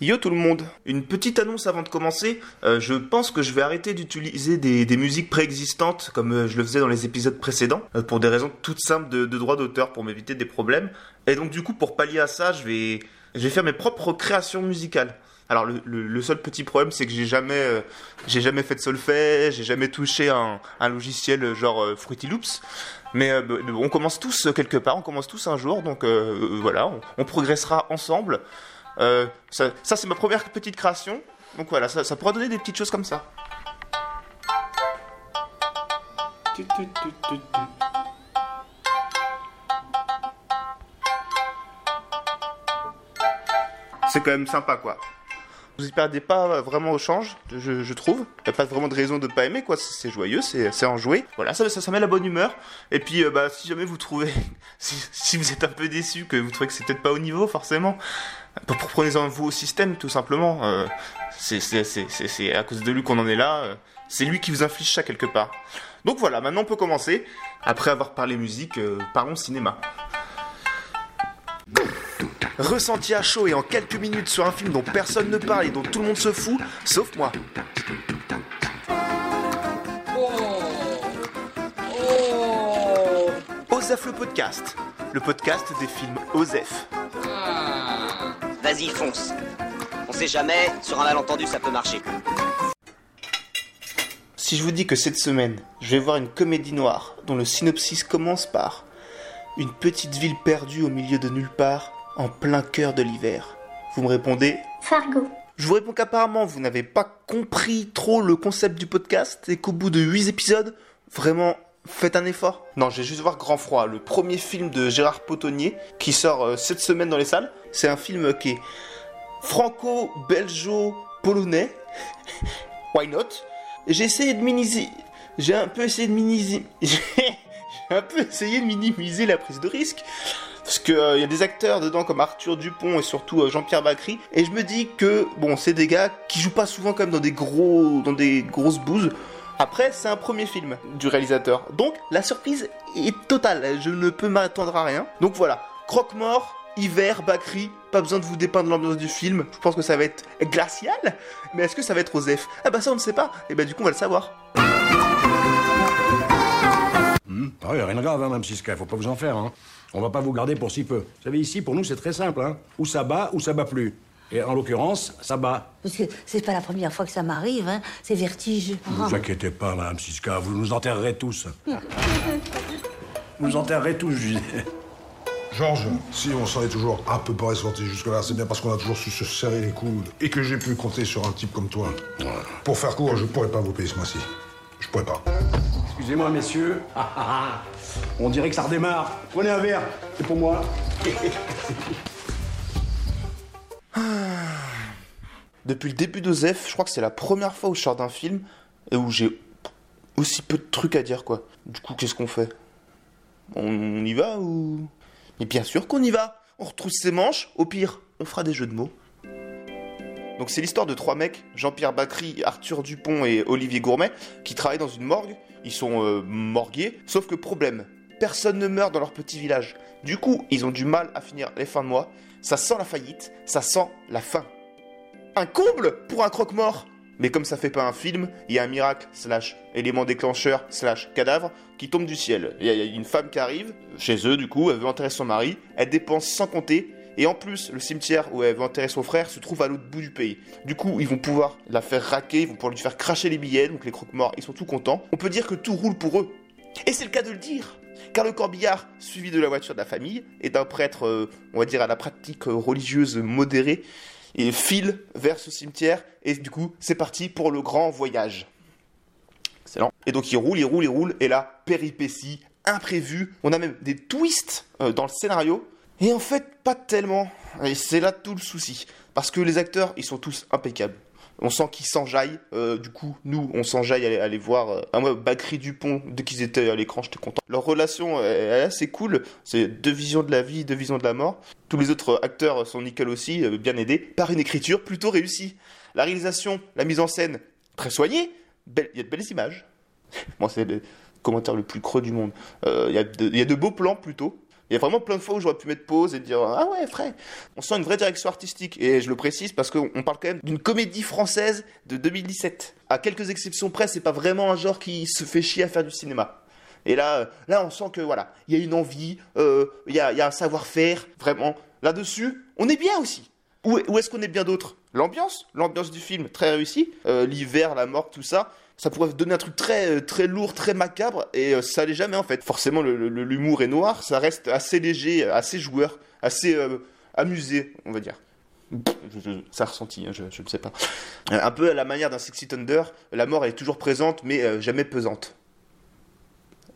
Yo tout le monde, une petite annonce avant de commencer. Euh, je pense que je vais arrêter d'utiliser des, des musiques préexistantes comme euh, je le faisais dans les épisodes précédents, euh, pour des raisons toutes simples de, de droit d'auteur, pour m'éviter des problèmes. Et donc du coup, pour pallier à ça, je vais, je vais faire mes propres créations musicales. Alors le, seul petit problème, c'est que j'ai jamais, j'ai jamais fait de solfège, j'ai jamais touché un, un logiciel genre Fruity Loops. Mais euh, on commence tous quelque part, on commence tous un jour, donc voilà, on progressera ensemble. Euh, ça, ça, c'est ma première petite création. Donc voilà, ça, ça pourra donner des petites choses comme ça. C'est quand même sympa quoi. Vous y perdez pas vraiment au change, je, trouve. Y a pas vraiment de raison de pas aimer quoi. C'est joyeux, c'est enjoué. Voilà, ça, ça, met la bonne humeur. Et puis, euh, bah, si jamais vous trouvez, si, vous êtes un peu déçu, que vous trouvez que c'est peut-être pas au niveau forcément, bah, prenez-en vous au système tout simplement. Euh, c'est à cause de lui qu'on en est là. euh, C'est lui qui vous inflige ça quelque part. Donc voilà, maintenant on peut commencer. Après avoir parlé musique, parlons cinéma. Ressenti à chaud et en quelques minutes sur un film dont personne ne parle et dont tout le monde se fout, sauf moi. Osef le podcast, le podcast des films Osef. Vas-y, fonce. On sait jamais, sur un malentendu, ça peut marcher. Si je vous dis que cette semaine, je vais voir une comédie noire dont le synopsis commence par Une petite ville perdue au milieu de nulle part, en plein cœur de l'hiver, vous me répondez Fargo. Je vous réponds qu'apparemment vous n'avez pas compris trop le concept du podcast et qu'au bout de 8 épisodes, vraiment faites un effort. Non, je vais juste voir Grand Froid, le premier film de Gérard Potonnier qui sort euh, cette semaine dans les salles. C'est un film qui est franco-belgeo-polonais. Why not? J'ai essayé de minimiser. J'ai un peu essayé de minimiser. J'ai un peu essayé de minimiser la prise de risque. Parce qu'il y a des acteurs dedans comme Arthur Dupont et surtout euh, Jean-Pierre Bacry. Et je me dis que, bon, c'est des gars qui jouent pas souvent comme dans des gros, dans des grosses bouses. Après, c'est un premier film du réalisateur. Donc, la surprise est totale. Je ne peux m'attendre à rien. Donc voilà. Croque-mort, hiver, Bacry. Pas besoin de vous dépeindre l'ambiance du film. Je pense que ça va être glacial. Mais est-ce que ça va être Osef Ah bah ça, on ne sait pas. Et bah du coup, on va le savoir. Oui, rien de grave, hein, même si faut pas vous en faire. Hein. On va pas vous garder pour si peu. Vous savez, ici, pour nous, c'est très simple. Hein. Ou ça bat, ou ça bat plus. Et en l'occurrence, ça bat. Parce que c'est pas la première fois que ça m'arrive, hein. C'est vertige. Ne vous inquiétez pas, Madame Siska, vous nous enterrerez tous. vous nous enterrerez tous, je disais. Georges, si on s'en est toujours un peu pas ressorti jusque-là, c'est bien parce qu'on a toujours su se serrer les coudes et que j'ai pu compter sur un type comme toi. Pour faire court, je pourrais pas vous payer ce mois-ci. Je pourrais pas. Excusez-moi, messieurs. Ah, ah, ah. On dirait que ça redémarre. Prenez un verre, c'est pour moi. Depuis le début d'Osef, je crois que c'est la première fois où je sors d'un film et où j'ai aussi peu de trucs à dire, quoi. Du coup, qu'est-ce qu'on fait? On, y va ou... Mais bien sûr qu'on y va On retrousse ses manches, au pire, on fera des jeux de mots. Donc c'est l'histoire de trois mecs, Jean-Pierre Bacry, Arthur Dupont et Olivier Gourmet, qui travaillent dans une morgue. Ils sont euh, morguiers, sauf que problème, personne ne meurt dans leur petit village. Du coup, ils ont du mal à finir les fins de mois. Ça sent la faillite, ça sent la faim. Un comble pour un croque-mort Mais comme ça fait pas un film, il y a un miracle, slash élément déclencheur, slash cadavre, qui tombe du ciel. Il y, a- une femme qui arrive, chez eux du coup, elle veut enterrer son mari, elle dépense sans compter, et en plus, le cimetière où elle veut enterrer son frère se trouve à l'autre bout du pays. Du coup, ils vont pouvoir la faire raquer, ils vont pouvoir lui faire cracher les billets, donc les croque-morts, ils sont tout contents. On peut dire que tout roule pour eux. Et c'est le cas de le dire car le corbillard, suivi de la voiture de la famille, et d'un prêtre, euh, on va dire, à la pratique euh, religieuse modérée, file vers ce cimetière, et du coup, c'est parti pour le grand voyage. Excellent. Et donc il roule, il roule, il roule, et là, péripétie, imprévu, on a même des twists euh, dans le scénario, et en fait, pas tellement. Et c'est là tout le souci. Parce que les acteurs, ils sont tous impeccables. On sent qu'ils s'enjaillent. euh, du coup, nous, on s'enjaille à à aller voir. Euh, ah, moi, Bacri Dupont, dès qu'ils étaient à l'écran, j'étais content. Leur relation euh, est assez cool. C'est deux visions de la vie, deux visions de la mort. Tous les autres acteurs sont nickel aussi, euh, bien aidés, par une écriture plutôt réussie. La réalisation, la mise en scène, très soignée. Il y a de belles images. Moi, c'est le commentaire le plus creux du monde. Euh, il y a de beaux plans plutôt. Il y a vraiment plein de fois où j'aurais pu mettre pause et dire ah ouais frère. On sent une vraie direction artistique et je le précise parce qu'on parle quand même d'une comédie française de 2017. À quelques exceptions près, c'est pas vraiment un genre qui se fait chier à faire du cinéma. Et là, euh, là, on sent que voilà, il y a une envie, euh, il y, a, y a un savoir-faire, vraiment. Là-dessus, on est bien aussi. Où, est-ce qu'on est bien d'autre? L'ambiance, l'ambiance du film, très réussie. Euh, L'hiver, la mort, tout ça. Ça pourrait donner un truc très, euh, très lourd, très macabre, et euh, ça l'est jamais en fait. Forcément, l'humour est noir, ça reste assez léger, assez joueur, assez euh, amusé, on va dire. Je- je- ça ressenti, hein, je, ne sais pas. Un peu à la manière d'un Sexy Thunder, la mort elle est toujours présente, mais jamais pesante.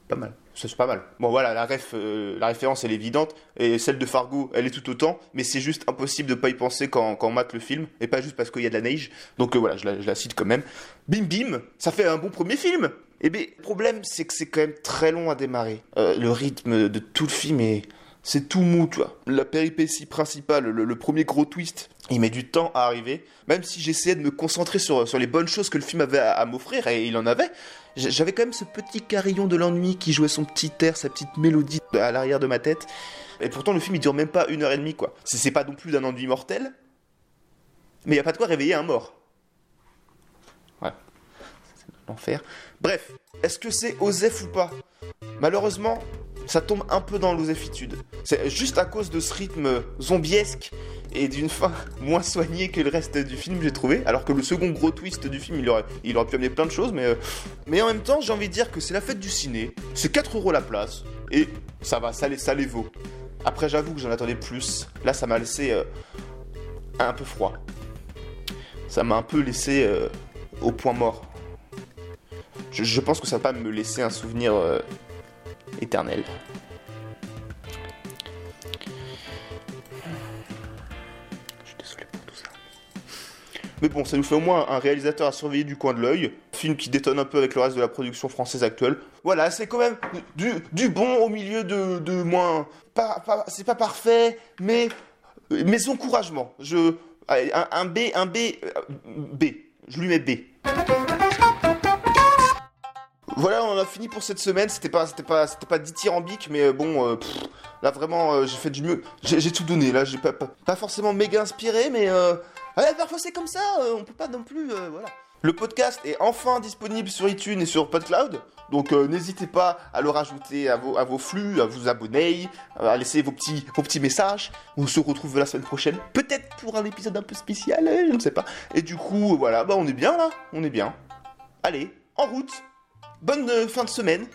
Pas mal. C'est pas mal. Bon voilà, euh, la référence elle est évidente, et celle de Fargo elle est tout autant, mais c'est juste impossible de pas y penser quand, on mate le film, et pas juste parce qu'il y a de la neige. Donc euh, voilà, je la, cite quand même. Bim bim, ça fait un bon premier film Et bien, le problème c'est que c'est quand même très long à démarrer. Euh, le rythme de tout le film est... C'est tout mou, tu vois. La péripétie principale, le, le premier gros twist, il met du temps à arriver. Même si j'essayais de me concentrer sur, sur les bonnes choses que le film avait à, m'offrir, et il en avait, j'avais quand même ce petit carillon de l'ennui qui jouait son petit air, sa petite mélodie à l'arrière de ma tête. Et pourtant, le film, il dure même pas une heure et demie, quoi. C'est pas non plus d'un ennui mortel, mais il a pas de quoi réveiller un mort. Ouais. L'enfer. Bref, est-ce que c'est Osef ou pas? Malheureusement, ça tombe un peu dans l'osefitude. C'est juste à cause de ce rythme zombiesque et d'une fin moins soignée que le reste du film, j'ai trouvé. Alors que le second gros twist du film, il aurait, pu amener plein de choses, mais, euh, mais en même temps, j'ai envie de dire que c'est la fête du ciné, c'est 4 euros la place, et ça va, ça les, vaut. Après, j'avoue que j'en attendais plus. Là, ça m'a laissé euh, un peu froid. Ça m'a un peu laissé euh, au point mort. Je, je pense que ça va pas me laisser un souvenir éternel. Je suis désolé pour tout ça. Mais bon, ça nous fait au moins un réalisateur à surveiller du coin de l'œil. Film qui détonne un peu avec le reste de la production française actuelle. Voilà, c'est quand même du, du bon au milieu de, de moins. C'est pas parfait, mais. Mes encouragements. Je. un B, un B. euh, B. Je lui mets B. Voilà, on a fini pour cette semaine. C'était pas, c'était pas, c'était pas dithyrambique, mais euh, bon, euh, là vraiment, euh, j'ai fait du mieux. J'ai tout donné. Là, j'ai pas, pas, forcément méga inspiré, mais euh, parfois c'est comme ça. on peut pas non plus, voilà. Le podcast est enfin disponible sur iTunes et sur PodCloud, donc n'hésitez pas à le rajouter à vos, à vos flux, à vous abonner, à laisser vos petits, vos petits messages. On se retrouve la semaine prochaine, peut-être pour un épisode un peu spécial, je ne sais pas. Et du coup, voilà, bah on est bien là, on est bien. Allez, en route. Bonne euh, fin de semaine.